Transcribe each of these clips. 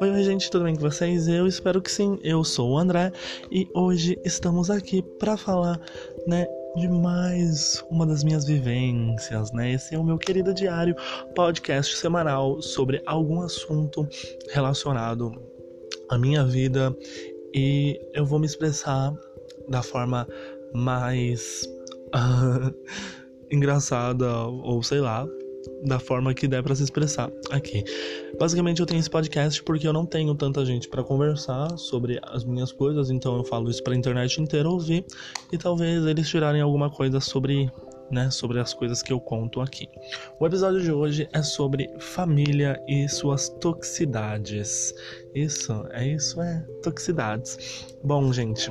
Oi, oi, gente, tudo bem com vocês? Eu espero que sim. Eu sou o André e hoje estamos aqui para falar, né, de mais uma das minhas vivências, né? Esse é o meu querido diário, podcast semanal sobre algum assunto relacionado à minha vida e eu vou me expressar da forma mais uh, engraçada ou sei lá, da forma que der para se expressar aqui. Basicamente eu tenho esse podcast porque eu não tenho tanta gente para conversar sobre as minhas coisas, então eu falo isso para a internet inteira ouvir e talvez eles tirarem alguma coisa sobre né, sobre as coisas que eu conto aqui. O episódio de hoje é sobre família e suas toxicidades. Isso, é isso, é toxicidades. Bom, gente,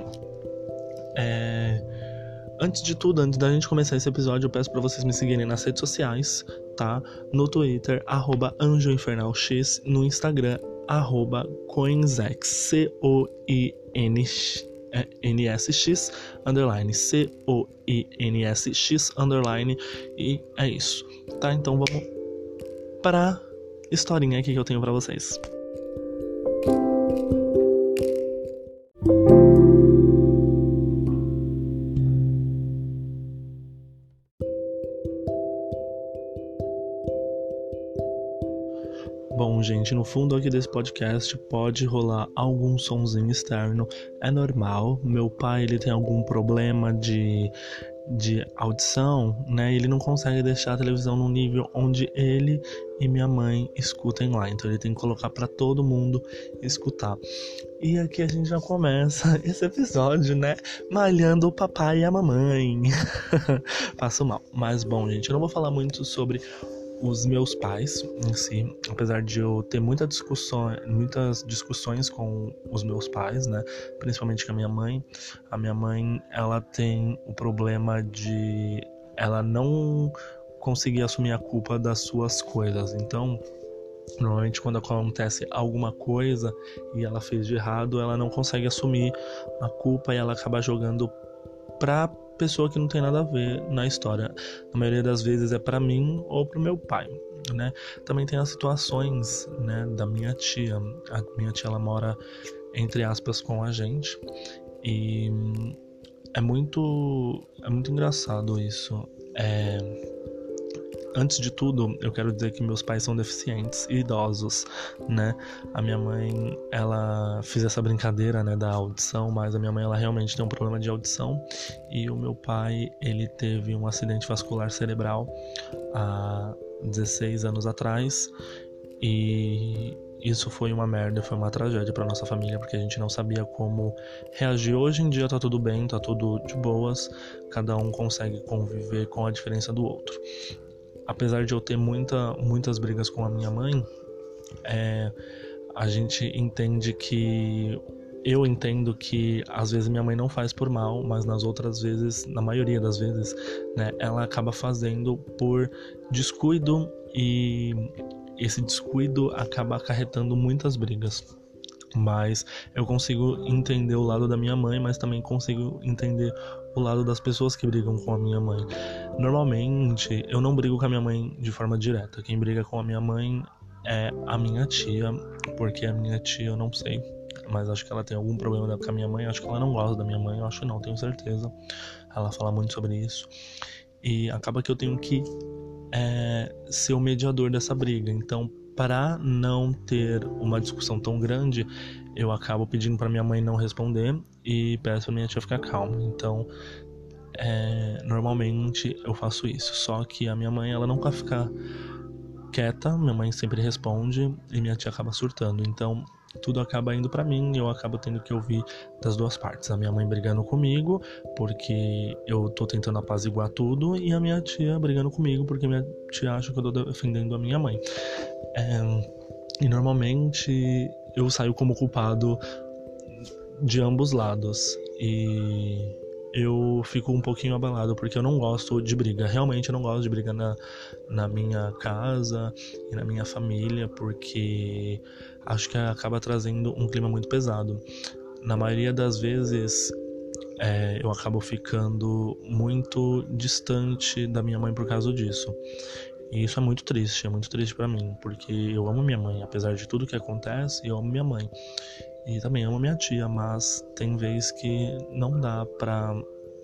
é Antes de tudo, antes da gente começar esse episódio, eu peço para vocês me seguirem nas redes sociais, tá? No Twitter, arroba AnjoInfernalX, no Instagram, arroba Coinsex, C-O-I-N-S-X, underline, C-O-I-N-S-X, underline, e é isso, tá? Então vamos para historinha aqui que eu tenho para vocês. Gente, no fundo aqui desse podcast pode rolar algum sonzinho externo, é normal. Meu pai, ele tem algum problema de, de audição, né? Ele não consegue deixar a televisão no nível onde ele e minha mãe escutem lá. Então ele tem que colocar para todo mundo escutar. E aqui a gente já começa esse episódio, né? Malhando o papai e a mamãe. Passo mal. Mas bom, gente, eu não vou falar muito sobre os meus pais em si, apesar de eu ter muita discussão, muitas discussões com os meus pais, né, principalmente com a minha mãe, a minha mãe ela tem o problema de ela não conseguir assumir a culpa das suas coisas. Então, Normalmente, quando acontece alguma coisa e ela fez de errado, ela não consegue assumir a culpa e ela acaba jogando pra pessoa que não tem nada a ver na história. Na maioria das vezes é para mim ou para meu pai, né? Também tem as situações, né, da minha tia. A minha tia ela mora entre aspas com a gente e é muito é muito engraçado isso. É Antes de tudo, eu quero dizer que meus pais são deficientes e idosos, né? A minha mãe, ela fez essa brincadeira, né, da audição, mas a minha mãe ela realmente tem um problema de audição e o meu pai, ele teve um acidente vascular cerebral há 16 anos atrás e isso foi uma merda, foi uma tragédia para nossa família, porque a gente não sabia como reagir. Hoje em dia tá tudo bem, tá tudo de boas, cada um consegue conviver com a diferença do outro apesar de eu ter muita, muitas brigas com a minha mãe, é, a gente entende que eu entendo que às vezes minha mãe não faz por mal, mas nas outras vezes, na maioria das vezes, né, ela acaba fazendo por descuido e esse descuido acaba acarretando muitas brigas. Mas eu consigo entender o lado da minha mãe, mas também consigo entender o lado das pessoas que brigam com a minha mãe. Normalmente, eu não brigo com a minha mãe de forma direta. Quem briga com a minha mãe é a minha tia, porque a minha tia eu não sei, mas acho que ela tem algum problema com a minha mãe. Acho que ela não gosta da minha mãe, eu acho que não, tenho certeza. Ela fala muito sobre isso. E acaba que eu tenho que é, ser o mediador dessa briga. Então, para não ter uma discussão tão grande, eu acabo pedindo para minha mãe não responder e peço para minha tia ficar calma. Então, é, normalmente eu faço isso. Só que a minha mãe, ela nunca fica quieta, minha mãe sempre responde e minha tia acaba surtando. Então, tudo acaba indo para mim eu acabo tendo que ouvir das duas partes. A minha mãe brigando comigo porque eu tô tentando apaziguar tudo e a minha tia brigando comigo porque minha tia acha que eu tô defendendo a minha mãe. É, e normalmente eu saio como culpado de ambos lados. E eu fico um pouquinho abalado porque eu não gosto de briga. Realmente eu não gosto de briga na, na minha casa e na minha família porque acho que acaba trazendo um clima muito pesado. Na maioria das vezes é, eu acabo ficando muito distante da minha mãe por causa disso. E isso é muito triste, é muito triste para mim, porque eu amo minha mãe, apesar de tudo que acontece, eu amo minha mãe. E também amo minha tia, mas tem vezes que não dá pra,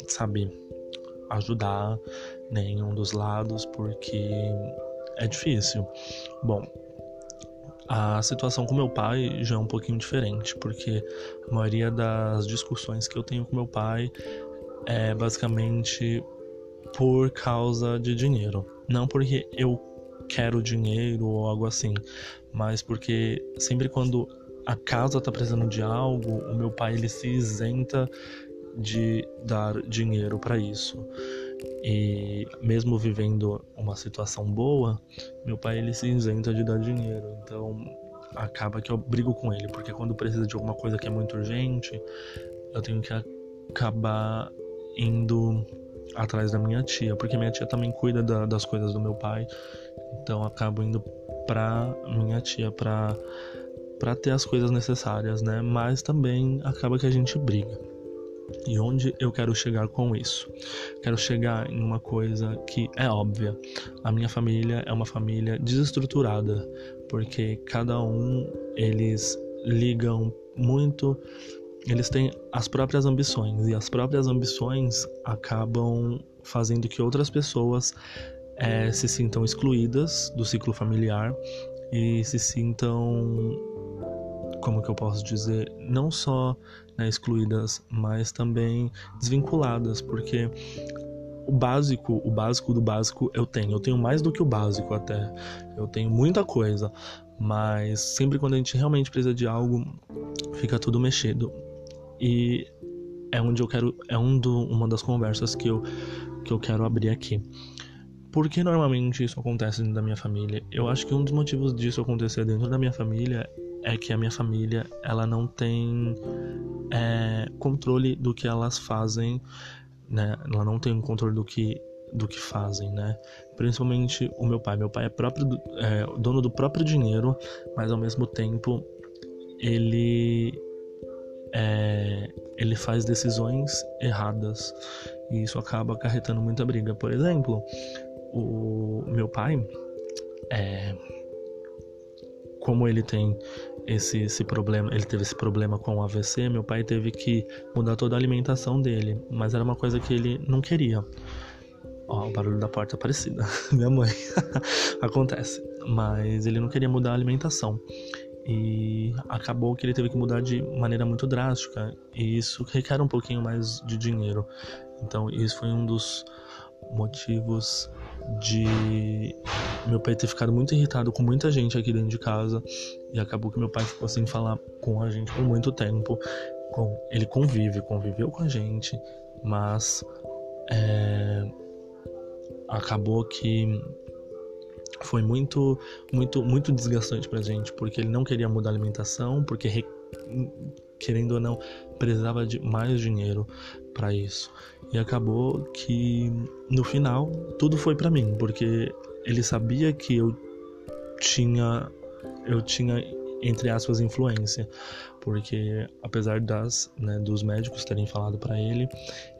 saber ajudar nenhum dos lados, porque é difícil. Bom, a situação com meu pai já é um pouquinho diferente, porque a maioria das discussões que eu tenho com meu pai é basicamente por causa de dinheiro. Não porque eu quero dinheiro ou algo assim, mas porque sempre quando a casa tá precisando de algo, o meu pai ele se isenta de dar dinheiro para isso. E mesmo vivendo uma situação boa, meu pai ele se isenta de dar dinheiro. Então acaba que eu brigo com ele, porque quando precisa de alguma coisa que é muito urgente, eu tenho que acabar indo atrás da minha tia, porque minha tia também cuida da, das coisas do meu pai. Então acabo indo pra minha tia pra, pra ter as coisas necessárias, né? Mas também acaba que a gente briga. E onde eu quero chegar com isso? Quero chegar em uma coisa que é óbvia. A minha família é uma família desestruturada, porque cada um eles ligam muito, eles têm as próprias ambições e as próprias ambições acabam fazendo que outras pessoas é, se sintam excluídas do ciclo familiar e se sintam como que eu posso dizer, não só né, excluídas, mas também desvinculadas, porque o básico, o básico do básico eu tenho. Eu tenho mais do que o básico até. Eu tenho muita coisa, mas sempre quando a gente realmente precisa de algo, fica tudo mexido. E é onde eu quero, é um do, uma das conversas que eu que eu quero abrir aqui. Por que normalmente isso acontece dentro da minha família? Eu acho que um dos motivos disso acontecer dentro da minha família é que a minha família ela não tem é, controle do que elas fazem, né? Ela não tem controle do que do que fazem, né? Principalmente o meu pai. Meu pai é próprio é, dono do próprio dinheiro, mas ao mesmo tempo ele é, ele faz decisões erradas e isso acaba acarretando muita briga. Por exemplo, o meu pai é, como ele tem esse, esse problema, ele teve esse problema com o AVC, meu pai teve que mudar toda a alimentação dele, mas era uma coisa que ele não queria. Ó, o barulho da porta parecido. Minha mãe. Acontece. Mas ele não queria mudar a alimentação. E acabou que ele teve que mudar de maneira muito drástica. E isso requer um pouquinho mais de dinheiro. Então, isso foi um dos motivos de meu pai ter ficado muito irritado com muita gente aqui dentro de casa e acabou que meu pai ficou sem falar com a gente por muito tempo. Com, ele convive, conviveu com a gente, mas é, acabou que foi muito, muito, muito desgastante pra gente, porque ele não queria mudar a alimentação, porque querendo ou não, precisava de mais dinheiro para isso. E acabou que no final tudo foi para mim, porque ele sabia que eu tinha eu tinha entre aspas influência, porque apesar das né, dos médicos terem falado para ele,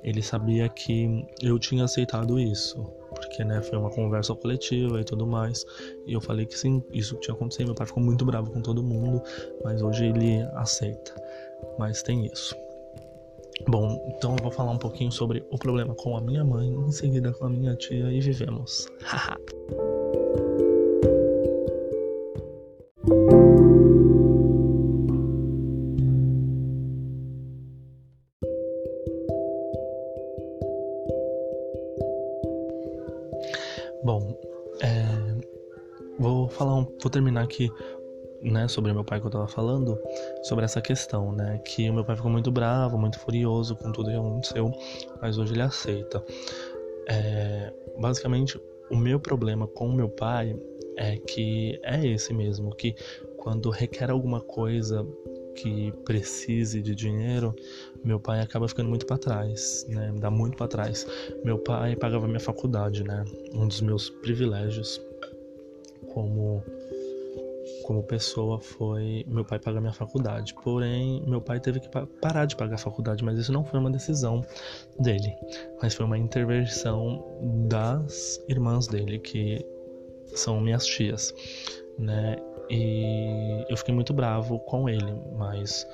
ele sabia que eu tinha aceitado isso, porque né, foi uma conversa coletiva e tudo mais, e eu falei que sim, isso tinha acontecido. Meu pai ficou muito bravo com todo mundo, mas hoje ele aceita mas tem isso. Bom, então eu vou falar um pouquinho sobre o problema com a minha mãe, em seguida com a minha tia e vivemos. Bom, é, vou falar, um, vou terminar aqui né, sobre meu pai que eu tava falando, sobre essa questão, né, que o meu pai ficou muito bravo, muito furioso com tudo que aconteceu, mas hoje ele aceita. É, basicamente, o meu problema com meu pai é que é esse mesmo, que quando requer alguma coisa que precise de dinheiro, meu pai acaba ficando muito para trás, né? Dá muito para trás. Meu pai pagava minha faculdade, né? Um dos meus privilégios como como pessoa foi meu pai pagar minha faculdade. Porém, meu pai teve que parar de pagar a faculdade, mas isso não foi uma decisão dele, mas foi uma intervenção das irmãs dele que são minhas tias, né? E eu fiquei muito bravo com ele, mas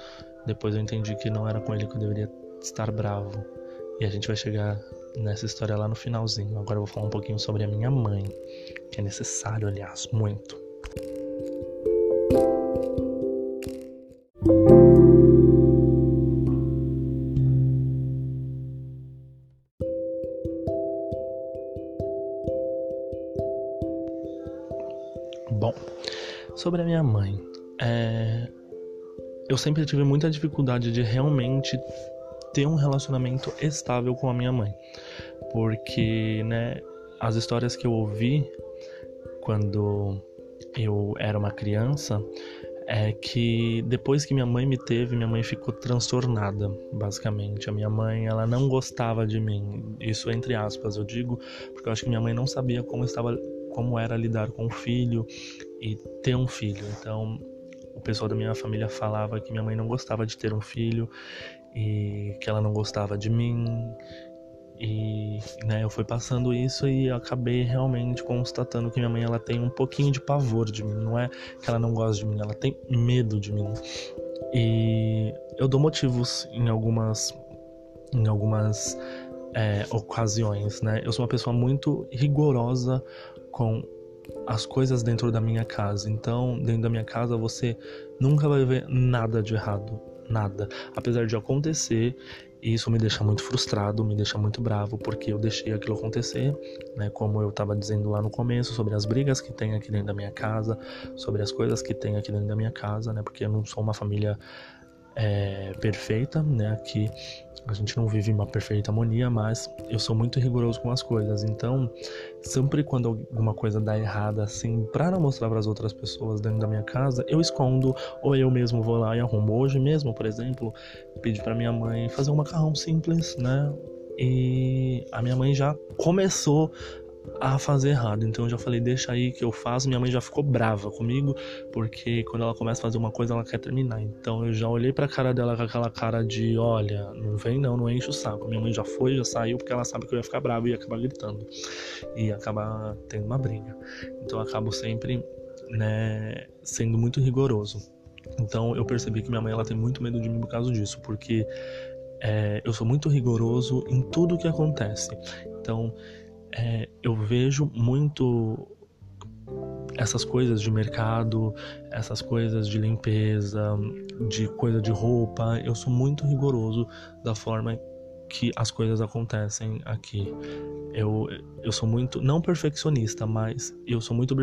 depois eu entendi que não era com ele que eu deveria estar bravo. E a gente vai chegar nessa história lá no finalzinho. Agora eu vou falar um pouquinho sobre a minha mãe, que é necessário, aliás, muito. Sobre a minha mãe, é... eu sempre tive muita dificuldade de realmente ter um relacionamento estável com a minha mãe, porque, né, as histórias que eu ouvi quando eu era uma criança é que depois que minha mãe me teve, minha mãe ficou transtornada, basicamente. A minha mãe, ela não gostava de mim. Isso entre aspas, eu digo, porque eu acho que minha mãe não sabia como estava como era lidar com o filho e ter um filho. Então, o pessoal da minha família falava que minha mãe não gostava de ter um filho e que ela não gostava de mim. E né, eu fui passando isso e acabei realmente constatando que minha mãe ela tem um pouquinho de pavor de mim. Não é que ela não gosta de mim, ela tem medo de mim. E eu dou motivos em algumas em algumas é, ocasiões, né? Eu sou uma pessoa muito rigorosa com as coisas dentro da minha casa. Então, dentro da minha casa você nunca vai ver nada de errado nada. Apesar de acontecer, isso me deixa muito frustrado, me deixa muito bravo, porque eu deixei aquilo acontecer, né? Como eu estava dizendo lá no começo, sobre as brigas que tem aqui dentro da minha casa, sobre as coisas que tem aqui dentro da minha casa, né? Porque eu não sou uma família é, perfeita, né? Aqui a gente não vive uma perfeita harmonia, mas eu sou muito rigoroso com as coisas. Então, sempre quando alguma coisa dá errada, assim, para não mostrar para as outras pessoas dentro da minha casa, eu escondo ou eu mesmo vou lá e arrumo. Hoje mesmo, por exemplo, pedi para minha mãe fazer um macarrão simples, né? E a minha mãe já começou a fazer errado. Então eu já falei, deixa aí que eu faço. Minha mãe já ficou brava comigo, porque quando ela começa a fazer uma coisa, ela quer terminar. Então eu já olhei pra cara dela com aquela cara de: olha, não vem não, não enche o saco. Minha mãe já foi, já saiu, porque ela sabe que eu ia ficar bravo e ia acabar gritando. E ia acabar tendo uma briga. Então eu acabo sempre, né, sendo muito rigoroso. Então eu percebi que minha mãe ela tem muito medo de mim por causa disso, porque é, eu sou muito rigoroso em tudo que acontece. Então é, eu vejo muito essas coisas de mercado, essas coisas de limpeza, de coisa de roupa. Eu sou muito rigoroso da forma que as coisas acontecem aqui. Eu, eu sou muito, não perfeccionista, mas eu sou muito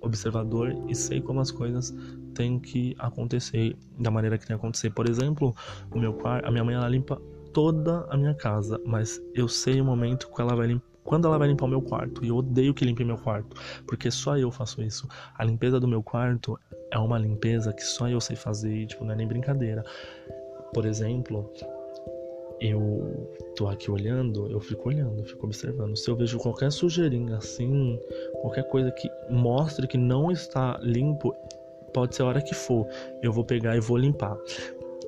observador e sei como as coisas têm que acontecer da maneira que tem que acontecer. Por exemplo, o meu quarto, a minha mãe ela limpa toda a minha casa, mas eu sei o momento que ela vai limpar quando ela vai limpar o meu quarto. E eu odeio que limpe meu quarto, porque só eu faço isso. A limpeza do meu quarto é uma limpeza que só eu sei fazer, e, tipo, não é nem brincadeira. Por exemplo, eu tô aqui olhando, eu fico olhando, fico observando. Se eu vejo qualquer sujeirinha assim, qualquer coisa que mostre que não está limpo, pode ser a hora que for, eu vou pegar e vou limpar.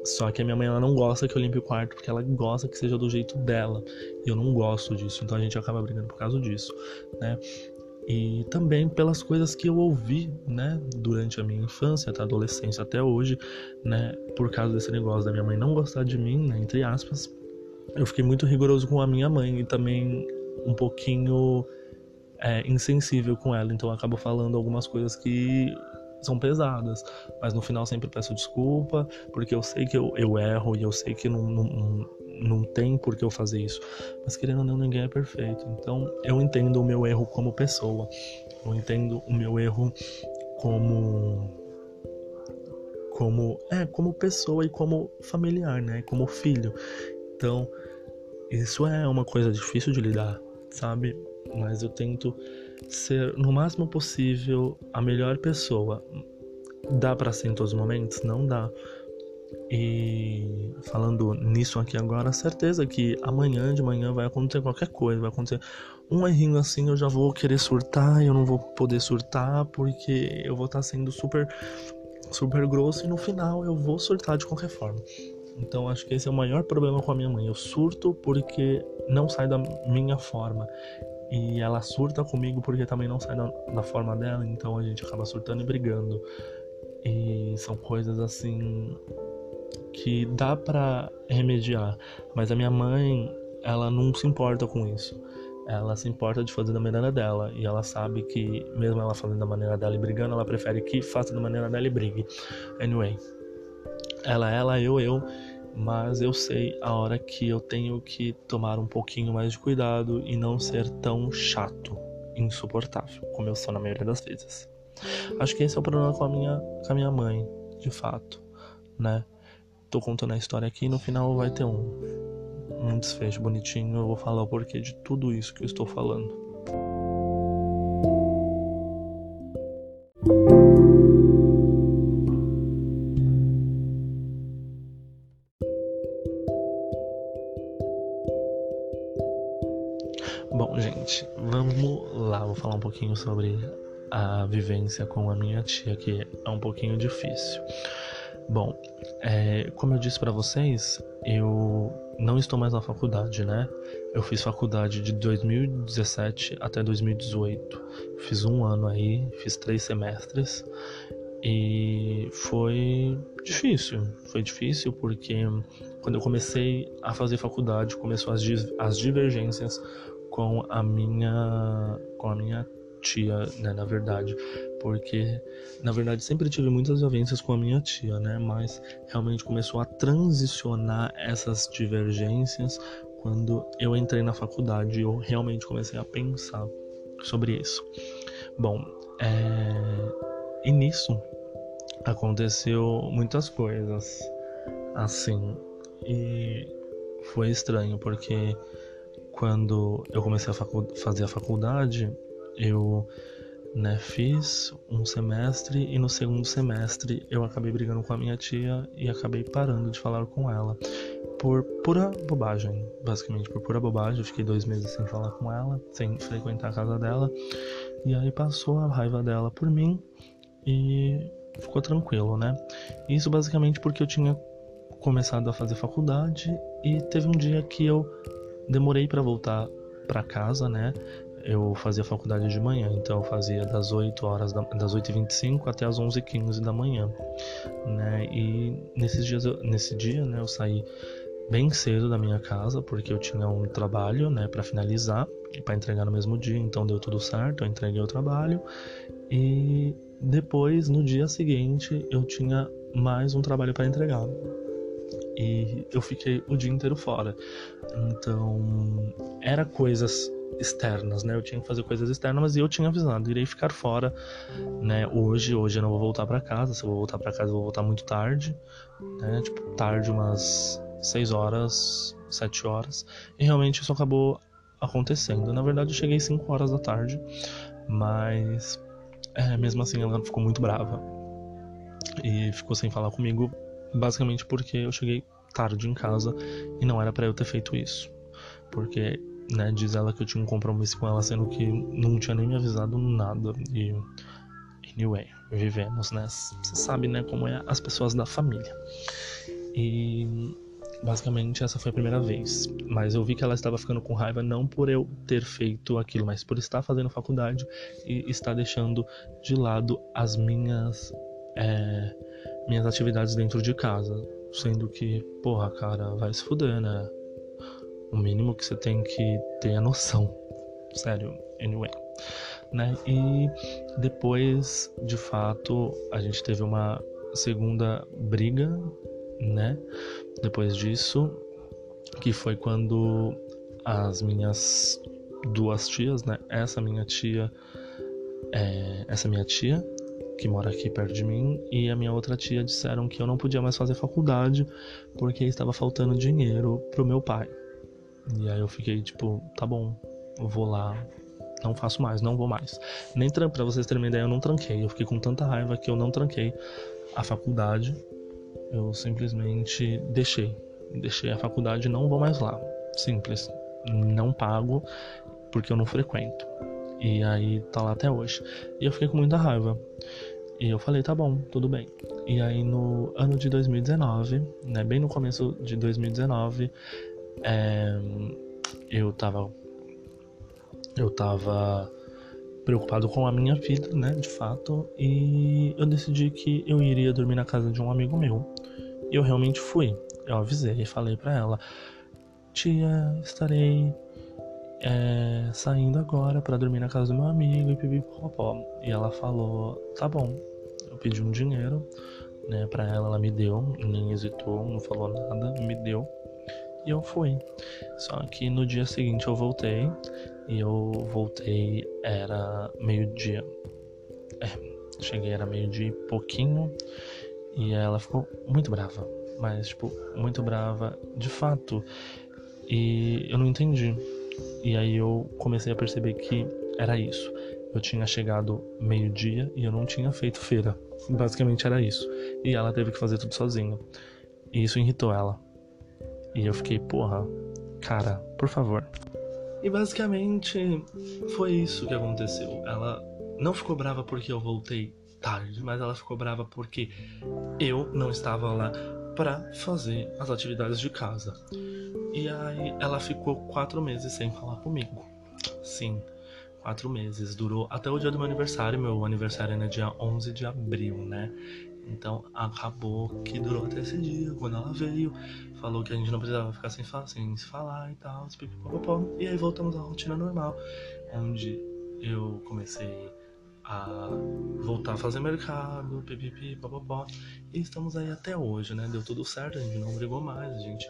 Só que a minha mãe ela não gosta que eu limpe o quarto porque ela gosta que seja do jeito dela. E eu não gosto disso, então a gente acaba brigando por causa disso, né? E também pelas coisas que eu ouvi, né, durante a minha infância, até adolescência até hoje, né, por causa desse negócio da minha mãe não gostar de mim, né, entre aspas. Eu fiquei muito rigoroso com a minha mãe e também um pouquinho é, insensível com ela, então eu acabo falando algumas coisas que são pesadas, mas no final sempre peço desculpa, porque eu sei que eu, eu erro e eu sei que não, não, não tem por que eu fazer isso. Mas querendo ou não, ninguém é perfeito. Então eu entendo o meu erro como pessoa, eu entendo o meu erro como como é como pessoa e como familiar, né? Como filho. Então isso é uma coisa difícil de lidar, sabe? Mas eu tento ser no máximo possível a melhor pessoa. Dá para ser em todos os momentos? Não dá. E falando nisso aqui agora, certeza que amanhã de manhã vai acontecer qualquer coisa, vai acontecer um errinho assim, eu já vou querer surtar, eu não vou poder surtar porque eu vou estar sendo super super grosso e no final eu vou surtar de qualquer forma. Então acho que esse é o maior problema com a minha mãe. Eu surto porque não sai da minha forma. E ela surta comigo porque também não sai da, da forma dela, então a gente acaba surtando e brigando. E são coisas assim que dá para remediar, mas a minha mãe, ela não se importa com isso. Ela se importa de fazer da maneira dela e ela sabe que mesmo ela fazendo da maneira dela e brigando, ela prefere que faça da maneira dela e brigue. Anyway, ela ela, eu eu, mas eu sei a hora que eu tenho que tomar um pouquinho mais de cuidado e não ser tão chato, insuportável, como eu sou na maioria das vezes. Acho que esse é o problema com a minha, com a minha mãe, de fato, né? tô contando a história aqui e no final vai ter um, um desfecho bonitinho. Eu vou falar o porquê de tudo isso que eu estou falando. Pouquinho sobre a vivência com a minha tia, que é um pouquinho difícil. Bom, é, como eu disse para vocês, eu não estou mais na faculdade, né? Eu fiz faculdade de 2017 até 2018. Fiz um ano aí, fiz três semestres e foi difícil. Foi difícil porque quando eu comecei a fazer faculdade, começou as, as divergências com a minha com a minha tia, né, na verdade, porque na verdade sempre tive muitas violências com a minha tia, né, mas realmente começou a transicionar essas divergências quando eu entrei na faculdade e eu realmente comecei a pensar sobre isso. Bom, é... e nisso aconteceu muitas coisas assim e foi estranho porque quando eu comecei a fazer a faculdade eu né, fiz um semestre e no segundo semestre eu acabei brigando com a minha tia e acabei parando de falar com ela por pura bobagem, basicamente por pura bobagem. Eu fiquei dois meses sem falar com ela, sem frequentar a casa dela e aí passou a raiva dela por mim e ficou tranquilo, né? Isso basicamente porque eu tinha começado a fazer faculdade e teve um dia que eu demorei para voltar para casa, né? Eu fazia faculdade de manhã, então eu fazia das 8 horas, da, das 8h25 até as 11h15 da manhã, né? E nesses dias, eu, nesse dia, né, eu saí bem cedo da minha casa, porque eu tinha um trabalho, né, para finalizar para entregar no mesmo dia, então deu tudo certo, eu entreguei o trabalho e depois, no dia seguinte, eu tinha mais um trabalho para entregar. E eu fiquei o dia inteiro fora. Então, era coisas externas, né? Eu tinha que fazer coisas externas, mas eu tinha avisado, irei ficar fora, né? Hoje, hoje eu não vou voltar para casa. Se eu vou voltar para casa, eu vou voltar muito tarde, né? Tipo, tarde umas 6 horas, 7 horas. E realmente isso acabou acontecendo. Na verdade, eu cheguei 5 horas da tarde, mas é, mesmo assim ela ficou muito brava. E ficou sem falar comigo, basicamente porque eu cheguei tarde em casa e não era para eu ter feito isso. Porque né? Diz ela que eu tinha um compromisso com ela, sendo que não tinha nem me avisado nada. E. Anyway, vivemos, né? Você sabe, né, como é as pessoas da família. E. Basicamente, essa foi a primeira vez. Mas eu vi que ela estava ficando com raiva não por eu ter feito aquilo, mas por estar fazendo faculdade e estar deixando de lado as minhas. É, minhas atividades dentro de casa. Sendo que, porra, cara, vai se fuder, né? O mínimo que você tem que ter a noção. Sério, anyway. Né? E depois, de fato, a gente teve uma segunda briga, né? Depois disso, que foi quando as minhas duas tias, né? Essa minha tia, é, essa minha tia que mora aqui perto de mim e a minha outra tia disseram que eu não podia mais fazer faculdade porque estava faltando dinheiro pro meu pai. E aí eu fiquei tipo, tá bom, vou lá, não faço mais, não vou mais. Nem para vocês terem uma ideia, eu não tranquei. Eu fiquei com tanta raiva que eu não tranquei a faculdade. Eu simplesmente deixei. Deixei a faculdade não vou mais lá. Simples. Não pago porque eu não frequento. E aí tá lá até hoje. E eu fiquei com muita raiva. E eu falei, tá bom, tudo bem. E aí no ano de 2019, né, bem no começo de 2019, eu tava eu tava preocupado com a minha vida, né, de fato, e eu decidi que eu iria dormir na casa de um amigo meu. E eu realmente fui. Eu avisei e falei para ela: "Tia, estarei é, saindo agora para dormir na casa do meu amigo e pipipopó". E ela falou: "Tá bom". Eu pedi um dinheiro, né, para ela, ela me deu, nem hesitou, não falou nada, me deu. E eu fui. Só que no dia seguinte eu voltei e eu voltei, era meio-dia. É, cheguei, era meio-dia e pouquinho. E ela ficou muito brava. Mas, tipo, muito brava de fato. E eu não entendi. E aí eu comecei a perceber que era isso. Eu tinha chegado meio-dia e eu não tinha feito feira. Basicamente era isso. E ela teve que fazer tudo sozinha. E isso irritou ela. E eu fiquei, porra, cara, por favor, e basicamente foi isso que aconteceu. Ela não ficou brava porque eu voltei tarde, mas ela ficou brava porque eu não estava lá para fazer as atividades de casa. E aí ela ficou quatro meses sem falar comigo. Sim, quatro meses. Durou até o dia do meu aniversário. Meu aniversário é dia 11 de abril, né? Então acabou que durou até esse dia, quando ela veio, falou que a gente não precisava ficar sem, sem se falar e tal, e aí voltamos à rotina normal, onde eu comecei a voltar a fazer mercado, pipipi, papapó, e estamos aí até hoje, né? Deu tudo certo, a gente não brigou mais, a gente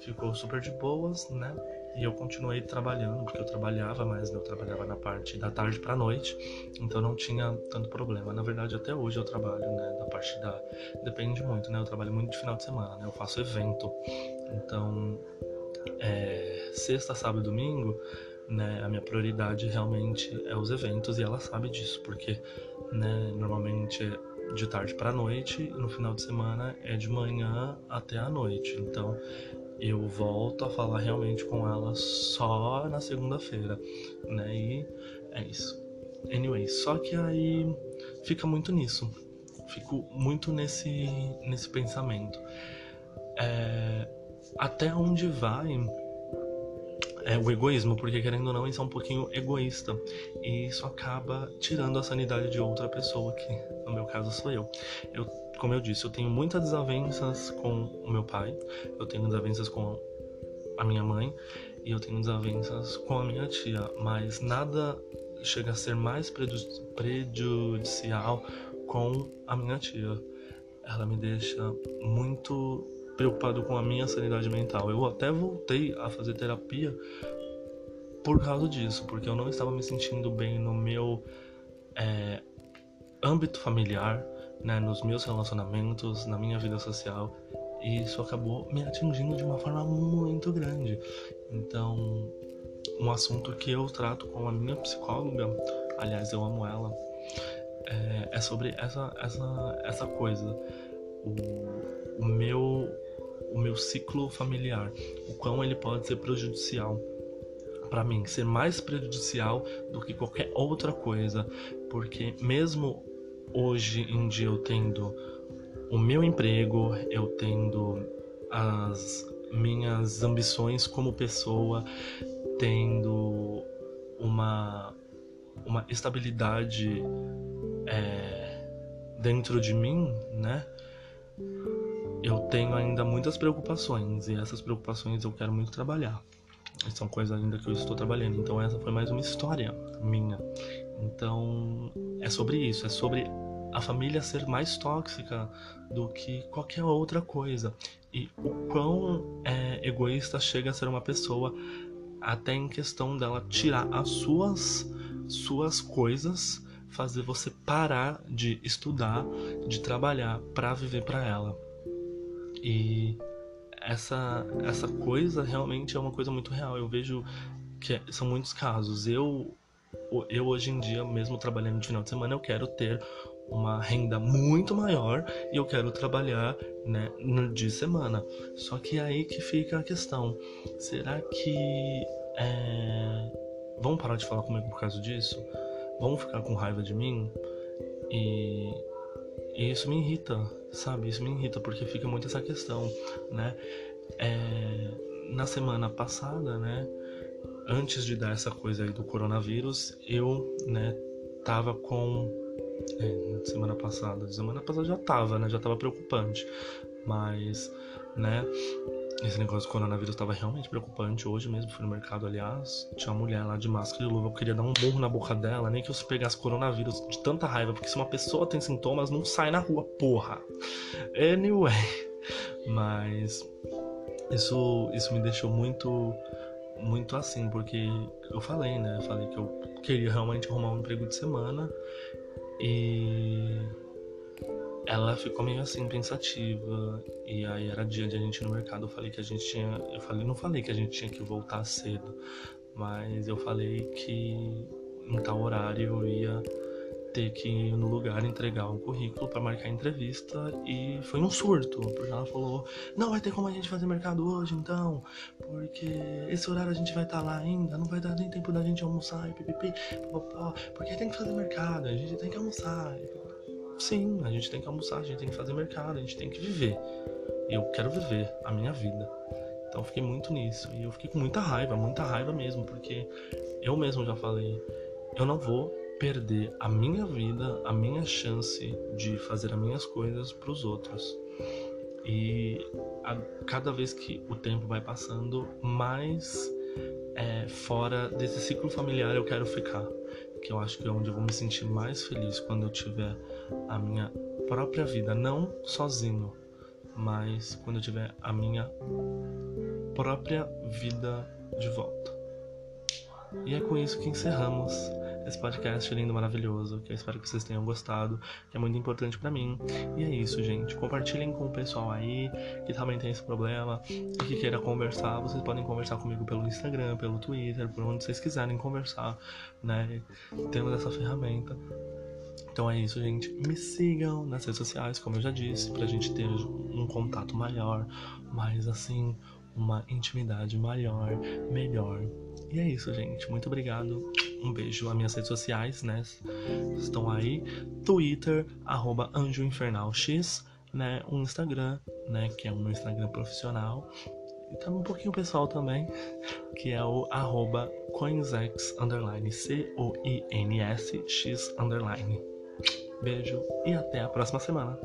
ficou super de boas, né? E eu continuei trabalhando, porque eu trabalhava, mas eu trabalhava na parte da tarde para noite, então não tinha tanto problema. Na verdade, até hoje eu trabalho, né, da parte da depende muito, né? Eu trabalho muito de final de semana, né? Eu faço evento. Então, é... sexta, sábado e domingo, né, a minha prioridade realmente é os eventos e ela sabe disso, porque, né, normalmente é de tarde para noite, e no final de semana é de manhã até a noite. Então, eu volto a falar realmente com ela só na segunda-feira, né? E é isso. Anyway, só que aí fica muito nisso. Fico muito nesse, nesse pensamento. É, até onde vai é, o egoísmo, porque querendo ou não, isso é um pouquinho egoísta. E isso acaba tirando a sanidade de outra pessoa, que no meu caso sou eu. Eu como eu disse, eu tenho muitas desavenças com o meu pai, eu tenho desavenças com a minha mãe e eu tenho desavenças com a minha tia, mas nada chega a ser mais prejudicial com a minha tia. Ela me deixa muito preocupado com a minha sanidade mental. Eu até voltei a fazer terapia por causa disso, porque eu não estava me sentindo bem no meu é, âmbito familiar, né, nos meus relacionamentos, na minha vida social, e isso acabou me atingindo de uma forma muito grande. Então, um assunto que eu trato com a minha psicóloga, aliás, eu amo ela, é, é sobre essa, essa, essa coisa, o, o, meu, o meu ciclo familiar, o quão ele pode ser prejudicial para mim, ser mais prejudicial do que qualquer outra coisa, porque mesmo hoje em dia eu tendo o meu emprego, eu tendo as minhas ambições como pessoa, tendo uma, uma estabilidade é, dentro de mim, né? Eu tenho ainda muitas preocupações e essas preocupações eu quero muito trabalhar. São coisas ainda que eu estou trabalhando. Então essa foi mais uma história minha. Então é sobre isso, é sobre a família ser mais tóxica do que qualquer outra coisa. E o quão é, egoísta chega a ser uma pessoa, até em questão dela tirar as suas, suas coisas, fazer você parar de estudar, de trabalhar para viver para ela. E essa, essa coisa realmente é uma coisa muito real. Eu vejo que são muitos casos. Eu, eu hoje em dia, mesmo trabalhando de final de semana, eu quero ter uma renda muito maior e eu quero trabalhar né, de semana. Só que aí que fica a questão: será que é... vão parar de falar comigo por causa disso? Vão ficar com raiva de mim? E, e isso me irrita, sabe? Isso me irrita porque fica muito essa questão, né? É... Na semana passada, né? Antes de dar essa coisa aí do coronavírus, eu, né, tava com. É, semana passada. Semana passada já tava, né? Já tava preocupante. Mas, né? Esse negócio do coronavírus estava realmente preocupante. Hoje mesmo fui no mercado, aliás, tinha uma mulher lá de máscara e luva. Eu queria dar um burro na boca dela, nem que eu pegasse coronavírus de tanta raiva, porque se uma pessoa tem sintomas, não sai na rua, porra. Anyway, mas isso, isso me deixou muito, muito assim, porque eu falei, né? Eu falei que eu queria realmente arrumar um emprego de semana e ela ficou meio assim, pensativa. E aí era dia de a gente ir no mercado. Eu falei que a gente tinha. Eu falei, não falei que a gente tinha que voltar cedo. Mas eu falei que em tal horário eu ia ter que ir no lugar entregar um currículo para marcar entrevista e foi um surto, porque ela falou: "Não vai ter como a gente fazer mercado hoje, então, porque esse horário a gente vai estar tá lá ainda, não vai dar nem tempo da gente almoçar e pipipi, porque tem que fazer mercado, a gente tem que almoçar". Sim, a gente tem que almoçar, a gente tem que fazer mercado, a gente tem que viver. Eu quero viver a minha vida. Então eu fiquei muito nisso. E eu fiquei com muita raiva, muita raiva mesmo, porque eu mesmo já falei, eu não vou perder a minha vida, a minha chance de fazer as minhas coisas para os outros. E a, cada vez que o tempo vai passando, mais é, fora desse ciclo familiar eu quero ficar que eu acho que é onde eu vou me sentir mais feliz quando eu tiver a minha própria vida, não sozinho, mas quando eu tiver a minha própria vida de volta. E é com isso que encerramos esse podcast lindo, maravilhoso, que eu espero que vocês tenham gostado, que é muito importante para mim. E é isso, gente. Compartilhem com o pessoal aí que também tem esse problema e que queira conversar. Vocês podem conversar comigo pelo Instagram, pelo Twitter, por onde vocês quiserem conversar, né? Temos essa ferramenta. Então é isso, gente. Me sigam nas redes sociais, como eu já disse, pra gente ter um contato maior, mais assim, uma intimidade maior, melhor. E é isso, gente. Muito obrigado. Um beijo. As minhas redes sociais, né? Estão aí. Twitter, arroba AnjoInfernalX, né? O Instagram, né? Que é o meu Instagram profissional. E tá um pouquinho pessoal também, que é o arroba coinsex, underline, C-O-I-N-S-X, underline. Beijo e até a próxima semana.